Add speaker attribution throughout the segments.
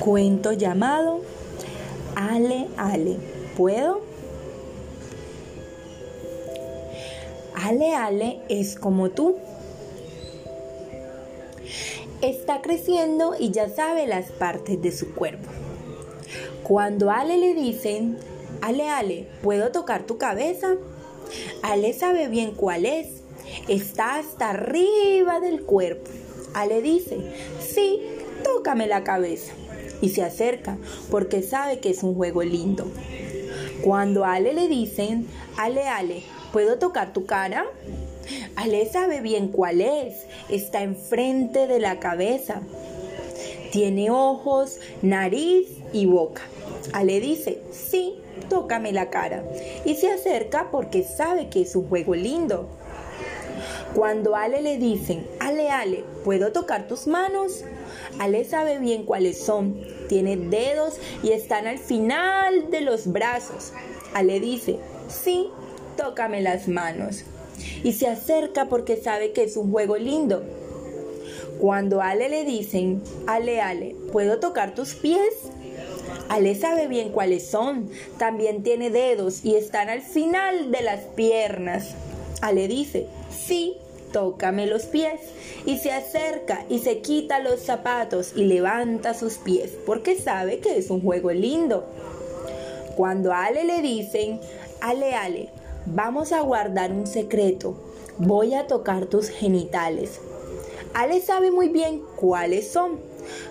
Speaker 1: Cuento llamado Ale Ale. ¿Puedo? Ale Ale es como tú. Está creciendo y ya sabe las partes de su cuerpo. Cuando Ale le dicen, Ale Ale, ¿puedo tocar tu cabeza? Ale sabe bien cuál es. Está hasta arriba del cuerpo. Ale dice, sí, tócame la cabeza. Y se acerca porque sabe que es un juego lindo. Cuando a Ale le dicen, Ale Ale, ¿puedo tocar tu cara? Ale sabe bien cuál es. Está enfrente de la cabeza. Tiene ojos, nariz y boca. Ale dice, sí, tócame la cara. Y se acerca porque sabe que es un juego lindo. Cuando Ale le dicen, Ale, Ale, ¿puedo tocar tus manos? Ale sabe bien cuáles son. Tiene dedos y están al final de los brazos. Ale dice, sí, tócame las manos. Y se acerca porque sabe que es un juego lindo. Cuando Ale le dicen, Ale, Ale, ¿puedo tocar tus pies? Ale sabe bien cuáles son. También tiene dedos y están al final de las piernas. Ale dice, sí, tócame los pies. Y se acerca y se quita los zapatos y levanta sus pies porque sabe que es un juego lindo. Cuando a Ale le dicen, Ale, Ale, vamos a guardar un secreto. Voy a tocar tus genitales. Ale sabe muy bien cuáles son.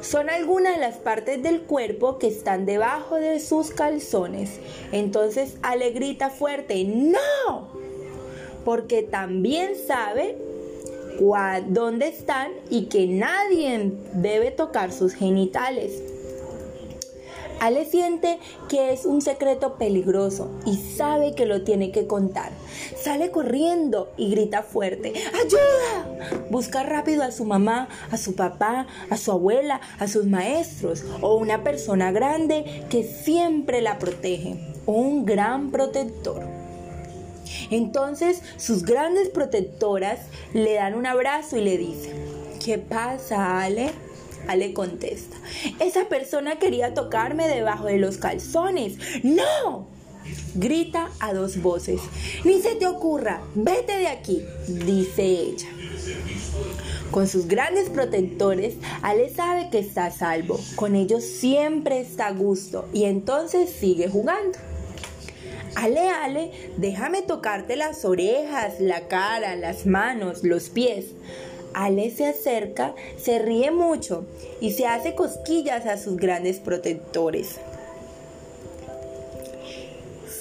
Speaker 1: Son algunas de las partes del cuerpo que están debajo de sus calzones. Entonces Ale grita fuerte, ¡No! Porque también sabe dónde están y que nadie debe tocar sus genitales. Ale siente que es un secreto peligroso y sabe que lo tiene que contar. Sale corriendo y grita fuerte, ¡Ayuda! Busca rápido a su mamá, a su papá, a su abuela, a sus maestros o una persona grande que siempre la protege, un gran protector. Entonces sus grandes protectoras le dan un abrazo y le dicen, ¿qué pasa, Ale? Ale contesta, esa persona quería tocarme debajo de los calzones. ¡No! Grita a dos voces. Ni se te ocurra, vete de aquí, dice ella. Con sus grandes protectores, Ale sabe que está a salvo. Con ellos siempre está a gusto y entonces sigue jugando. Ale, Ale, déjame tocarte las orejas, la cara, las manos, los pies. Ale se acerca, se ríe mucho y se hace cosquillas a sus grandes protectores.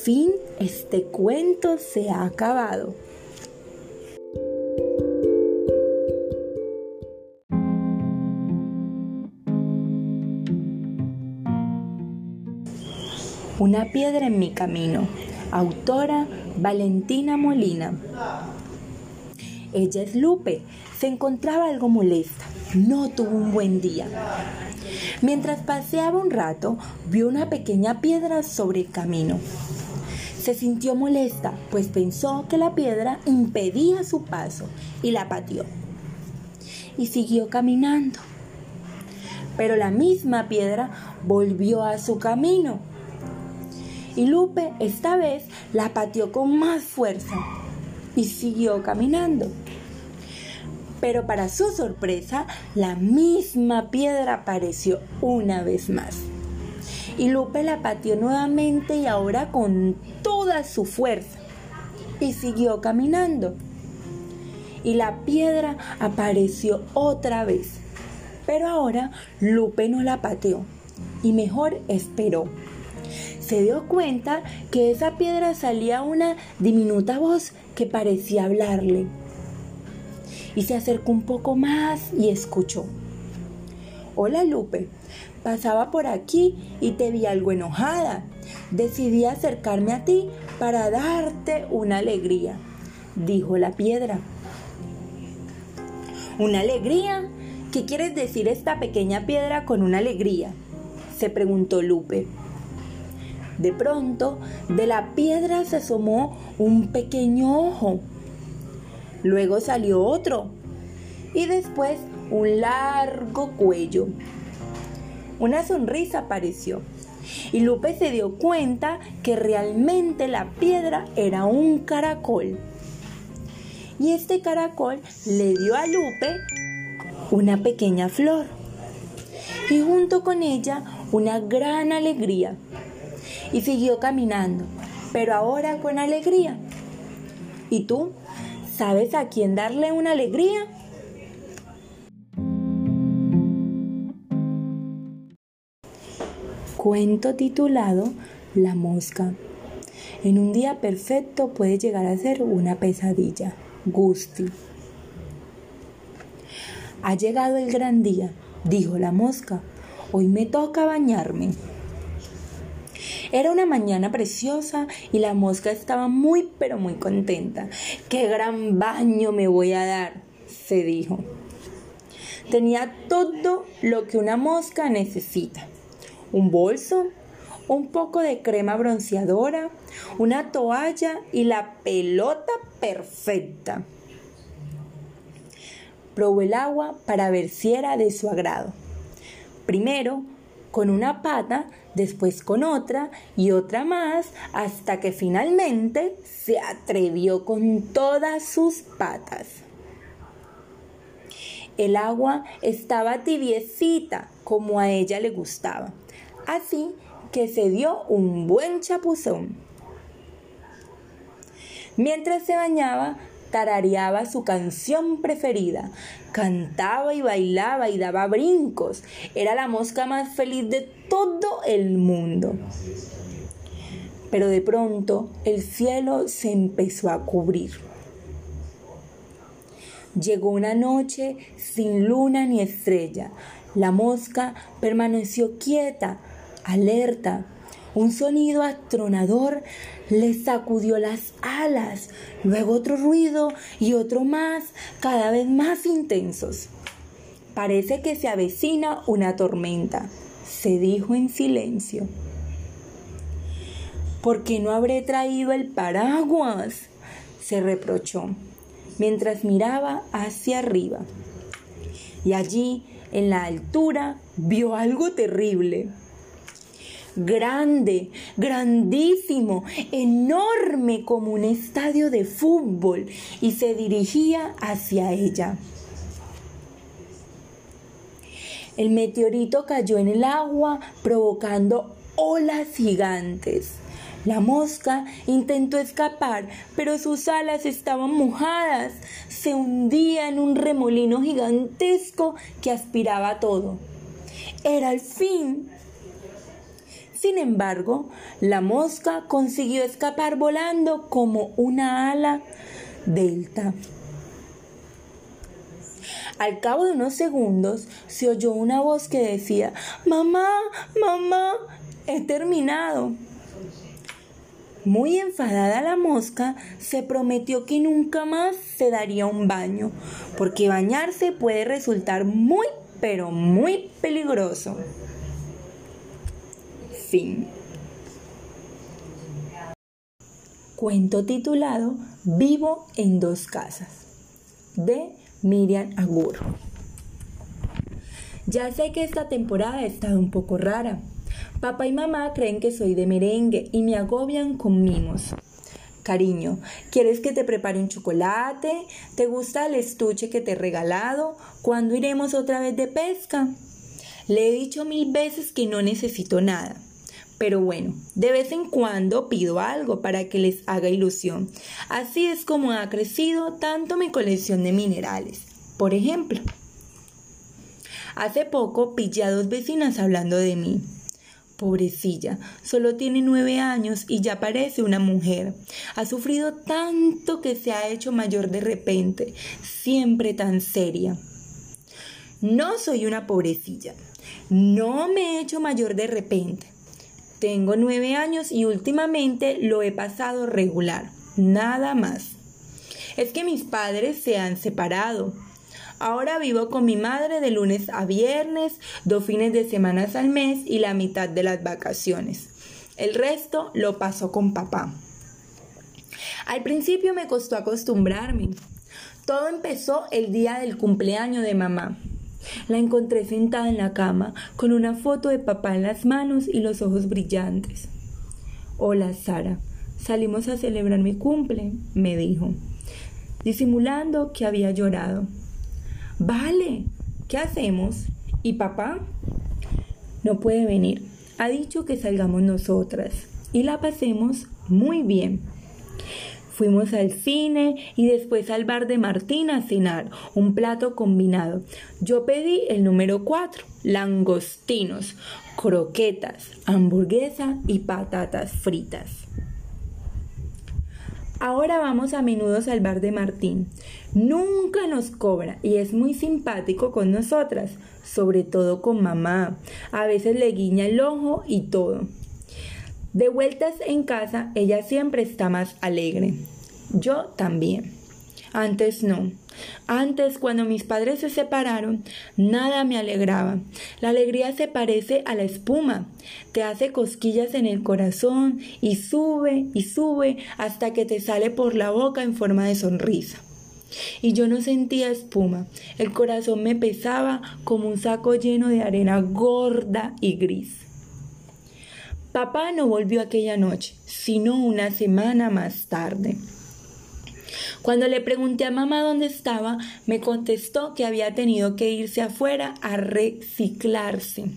Speaker 1: Fin, este cuento se ha acabado. Una piedra en mi camino. Autora Valentina Molina. Ella es Lupe. Se encontraba algo molesta. No tuvo un buen día. Mientras paseaba un rato, vio una pequeña piedra sobre el camino. Se sintió molesta, pues pensó que la piedra impedía su paso y la pateó. Y siguió caminando. Pero la misma piedra volvió a su camino. Y Lupe esta vez la pateó con más fuerza y siguió caminando. Pero para su sorpresa, la misma piedra apareció una vez más. Y Lupe la pateó nuevamente y ahora con toda su fuerza. Y siguió caminando. Y la piedra apareció otra vez. Pero ahora Lupe no la pateó y mejor esperó. Se dio cuenta que esa piedra salía una diminuta voz que parecía hablarle y se acercó un poco más y escuchó. Hola Lupe, pasaba por aquí y te vi algo enojada. Decidí acercarme a ti para darte una alegría, dijo la piedra. ¿Una alegría? ¿Qué quieres decir esta pequeña piedra con una alegría? se preguntó Lupe. De pronto, de la piedra se asomó un pequeño ojo luego salió otro y después un largo cuello. una sonrisa apareció y Lupe se dio cuenta que realmente la piedra era un caracol. Y este caracol le dio a Lupe una pequeña flor y junto con ella una gran alegría. Y siguió caminando, pero ahora con alegría. ¿Y tú? ¿Sabes a quién darle una alegría? Cuento titulado La mosca. En un día perfecto puede llegar a ser una pesadilla. Gusti. Ha llegado el gran día, dijo la mosca. Hoy me toca bañarme. Era una mañana preciosa y la mosca estaba muy pero muy contenta. ¡Qué gran baño me voy a dar! se dijo. Tenía todo lo que una mosca necesita un bolso, un poco de crema bronceadora, una toalla y la pelota perfecta. Probó el agua para ver si era de su agrado. Primero con una pata, después con otra y otra más, hasta que finalmente se atrevió con todas sus patas. El agua estaba tibiecita como a ella le gustaba así que se dio un buen chapuzón. Mientras se bañaba, tarareaba su canción preferida, cantaba y bailaba y daba brincos. Era la mosca más feliz de todo el mundo. Pero de pronto el cielo se empezó a cubrir. Llegó una noche sin luna ni estrella. La mosca permaneció quieta, alerta. Un sonido atronador le sacudió las alas, luego otro ruido y otro más, cada vez más intensos. Parece que se avecina una tormenta, se dijo en silencio. ¿Por qué no habré traído el paraguas? se reprochó, mientras miraba hacia arriba. Y allí, en la altura, vio algo terrible grande, grandísimo, enorme como un estadio de fútbol y se dirigía hacia ella. El meteorito cayó en el agua provocando olas gigantes. La mosca intentó escapar, pero sus alas estaban mojadas. Se hundía en un remolino gigantesco que aspiraba todo. Era el fin. Sin embargo, la mosca consiguió escapar volando como una ala delta. Al cabo de unos segundos se oyó una voz que decía, Mamá, mamá, he terminado. Muy enfadada la mosca, se prometió que nunca más se daría un baño, porque bañarse puede resultar muy, pero muy peligroso. Cuento titulado Vivo en dos casas de Miriam Agur. Ya sé que esta temporada ha estado un poco rara. Papá y mamá creen que soy de merengue y me agobian con mimos. Cariño, ¿quieres que te prepare un chocolate? ¿Te gusta el estuche que te he regalado? ¿Cuándo iremos otra vez de pesca? Le he dicho mil veces que no necesito nada. Pero bueno, de vez en cuando pido algo para que les haga ilusión. Así es como ha crecido tanto mi colección de minerales. Por ejemplo, hace poco pillé a dos vecinas hablando de mí. Pobrecilla, solo tiene nueve años y ya parece una mujer. Ha sufrido tanto que se ha hecho mayor de repente, siempre tan seria. No soy una pobrecilla. No me he hecho mayor de repente. Tengo nueve años y últimamente lo he pasado regular, nada más. Es que mis padres se han separado. Ahora vivo con mi madre de lunes a viernes, dos fines de semana al mes y la mitad de las vacaciones. El resto lo paso con papá. Al principio me costó acostumbrarme. Todo empezó el día del cumpleaños de mamá. La encontré sentada en la cama, con una foto de papá en las manos y los ojos brillantes. Hola, Sara. Salimos a celebrar mi cumple, me dijo, disimulando que había llorado. Vale, ¿qué hacemos? ¿Y papá? No puede venir. Ha dicho que salgamos nosotras y la pasemos muy bien. Fuimos al cine y después al bar de Martina a cenar, un plato combinado. Yo pedí el número 4, langostinos, croquetas, hamburguesa y patatas fritas. Ahora vamos a menudo al bar de Martín. Nunca nos cobra y es muy simpático con nosotras, sobre todo con mamá. A veces le guiña el ojo y todo. De vueltas en casa, ella siempre está más alegre. Yo también. Antes no. Antes, cuando mis padres se separaron, nada me alegraba. La alegría se parece a la espuma. Te hace cosquillas en el corazón y sube y sube hasta que te sale por la boca en forma de sonrisa. Y yo no sentía espuma. El corazón me pesaba como un saco lleno de arena gorda y gris. Papá no volvió aquella noche, sino una semana más tarde. Cuando le pregunté a mamá dónde estaba, me contestó que había tenido que irse afuera a reciclarse.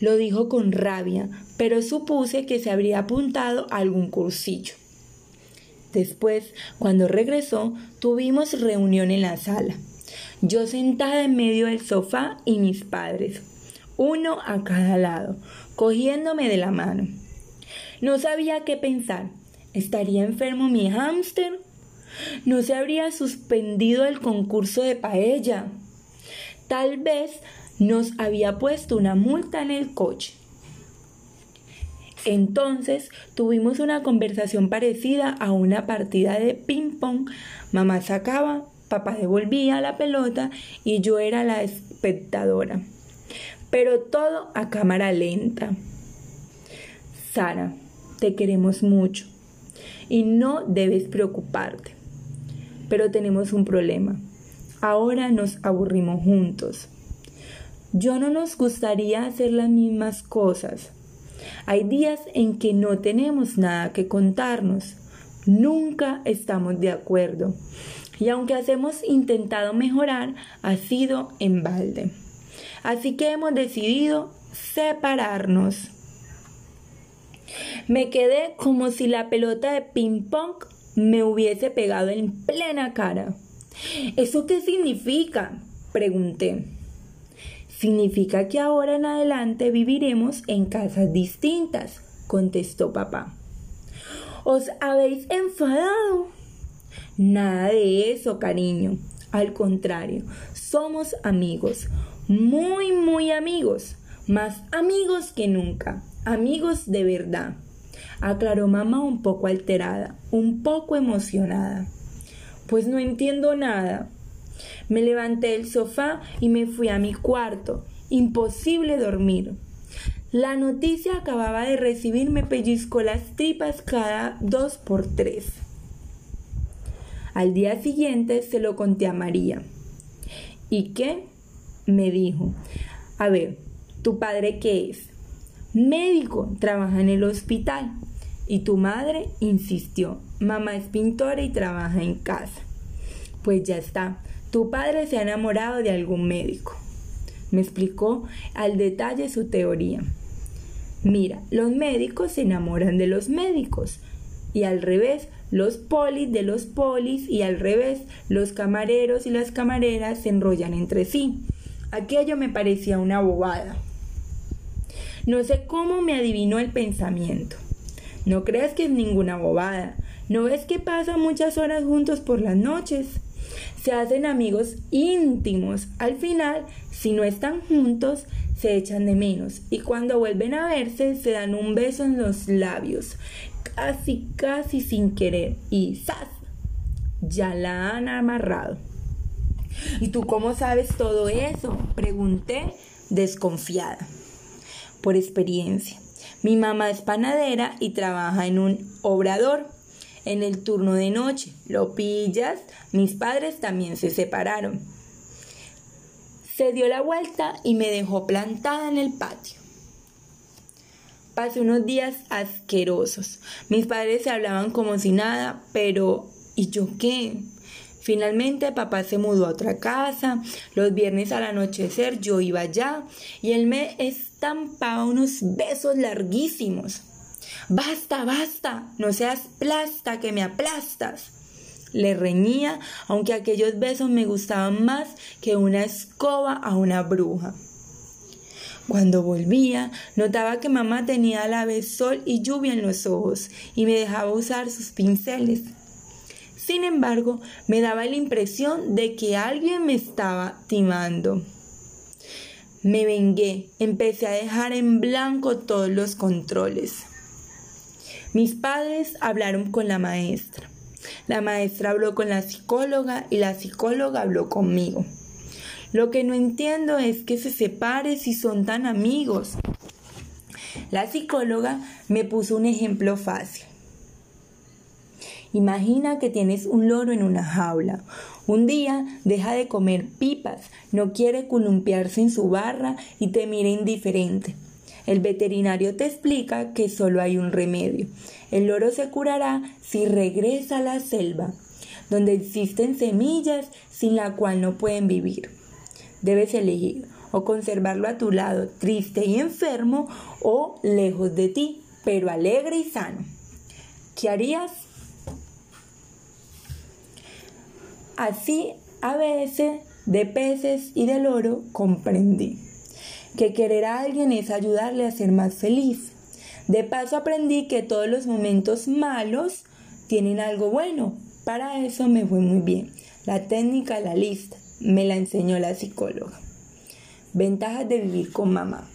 Speaker 1: Lo dijo con rabia, pero supuse que se habría apuntado a algún cursillo. Después, cuando regresó, tuvimos reunión en la sala. Yo sentada en medio del sofá y mis padres, uno a cada lado, cogiéndome de la mano. No sabía qué pensar. ¿Estaría enfermo mi hámster? ¿No se habría suspendido el concurso de paella? Tal vez nos había puesto una multa en el coche. Entonces tuvimos una conversación parecida a una partida de ping-pong. Mamá sacaba, papá devolvía la pelota y yo era la espectadora pero todo a cámara lenta. Sara, te queremos mucho y no debes preocuparte. Pero tenemos un problema. Ahora nos aburrimos juntos. Yo no nos gustaría hacer las mismas cosas. Hay días en que no tenemos nada que contarnos. Nunca estamos de acuerdo. Y aunque hemos intentado mejorar, ha sido en balde. Así que hemos decidido separarnos. Me quedé como si la pelota de ping pong me hubiese pegado en plena cara. ¿Eso qué significa? pregunté. Significa que ahora en adelante viviremos en casas distintas, contestó papá. ¿Os habéis enfadado? Nada de eso, cariño. Al contrario, somos amigos muy, muy amigos, más amigos que nunca, amigos de verdad, aclaró mamá un poco alterada, un poco emocionada. Pues no entiendo nada. Me levanté del sofá y me fui a mi cuarto. Imposible dormir. La noticia acababa de recibir me pellizcó las tripas cada dos por tres. Al día siguiente se lo conté a María. ¿Y qué? Me dijo, a ver, ¿tu padre qué es? Médico, trabaja en el hospital. Y tu madre insistió, mamá es pintora y trabaja en casa. Pues ya está, tu padre se ha enamorado de algún médico. Me explicó al detalle su teoría. Mira, los médicos se enamoran de los médicos y al revés, los polis de los polis y al revés, los camareros y las camareras se enrollan entre sí. Aquello me parecía una bobada. No sé cómo me adivinó el pensamiento. No creas que es ninguna bobada. ¿No ves que pasan muchas horas juntos por las noches? Se hacen amigos íntimos. Al final, si no están juntos, se echan de menos. Y cuando vuelven a verse, se dan un beso en los labios. Casi, casi sin querer. Y ¡zas! Ya la han amarrado. ¿Y tú cómo sabes todo eso? Pregunté desconfiada. Por experiencia. Mi mamá es panadera y trabaja en un obrador. En el turno de noche, lo pillas, mis padres también se separaron. Se dio la vuelta y me dejó plantada en el patio. Pasé unos días asquerosos. Mis padres se hablaban como si nada, pero ¿y yo qué? Finalmente papá se mudó a otra casa, los viernes al anochecer yo iba allá y él me estampaba unos besos larguísimos. Basta, basta, no seas plasta que me aplastas. Le reñía, aunque aquellos besos me gustaban más que una escoba a una bruja. Cuando volvía, notaba que mamá tenía a la vez sol y lluvia en los ojos y me dejaba usar sus pinceles. Sin embargo, me daba la impresión de que alguien me estaba timando. Me vengué, empecé a dejar en blanco todos los controles. Mis padres hablaron con la maestra. La maestra habló con la psicóloga y la psicóloga habló conmigo. Lo que no entiendo es que se separe si son tan amigos. La psicóloga me puso un ejemplo fácil. Imagina que tienes un loro en una jaula. Un día deja de comer pipas, no quiere columpiarse en su barra y te mira indiferente. El veterinario te explica que solo hay un remedio. El loro se curará si regresa a la selva, donde existen semillas sin la cual no pueden vivir. Debes elegir o conservarlo a tu lado, triste y enfermo, o lejos de ti, pero alegre y sano. ¿Qué harías? Así, a veces, de peces y del oro comprendí que querer a alguien es ayudarle a ser más feliz. De paso aprendí que todos los momentos malos tienen algo bueno. Para eso me fue muy bien. La técnica la lista me la enseñó la psicóloga. Ventajas de vivir con mamá.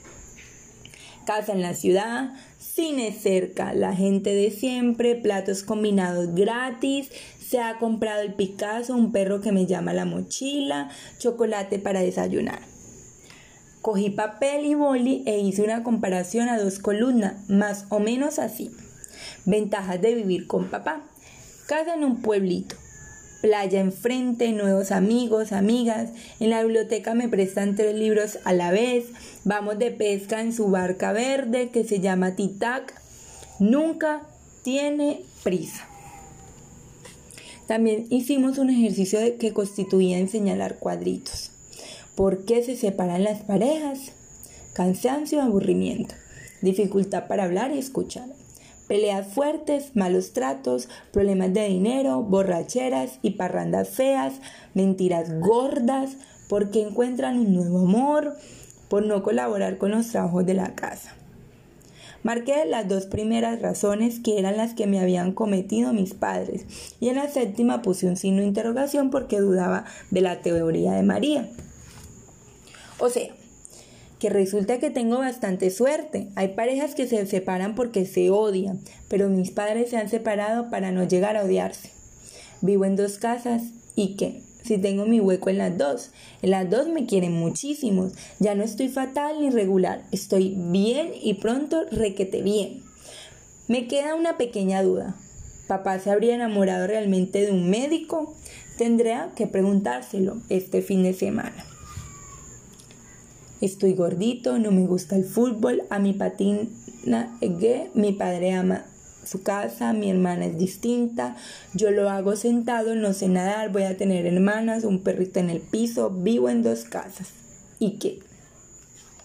Speaker 1: Casa en la ciudad, cine cerca, la gente de siempre, platos combinados gratis, se ha comprado el Picasso, un perro que me llama la mochila, chocolate para desayunar. Cogí papel y boli e hice una comparación a dos columnas, más o menos así. Ventajas de vivir con papá. Casa en un pueblito. Playa enfrente, nuevos amigos, amigas. En la biblioteca me prestan tres libros a la vez. Vamos de pesca en su barca verde que se llama Titac. Nunca tiene prisa. También hicimos un ejercicio que constituía en señalar cuadritos. ¿Por qué se separan las parejas? Cansancio, aburrimiento, dificultad para hablar y escuchar, peleas fuertes, malos tratos, problemas de dinero, borracheras y parrandas feas, mentiras gordas, porque encuentran un nuevo amor, por no colaborar con los trabajos de la casa. Marqué las dos primeras razones que eran las que me habían cometido mis padres y en la séptima puse un signo de interrogación porque dudaba de la teoría de María. O sea, que resulta que tengo bastante suerte. Hay parejas que se separan porque se odian, pero mis padres se han separado para no llegar a odiarse. Vivo en dos casas y qué, si tengo mi hueco en las dos. En las dos me quieren muchísimo. Ya no estoy fatal ni regular. Estoy bien y pronto requete bien. Me queda una pequeña duda. ¿Papá se habría enamorado realmente de un médico? Tendría que preguntárselo este fin de semana. Estoy gordito, no me gusta el fútbol, a mi patina gay, mi padre ama su casa, mi hermana es distinta, yo lo hago sentado, no sé nadar, voy a tener hermanas, un perrito en el piso, vivo en dos casas. ¿Y qué?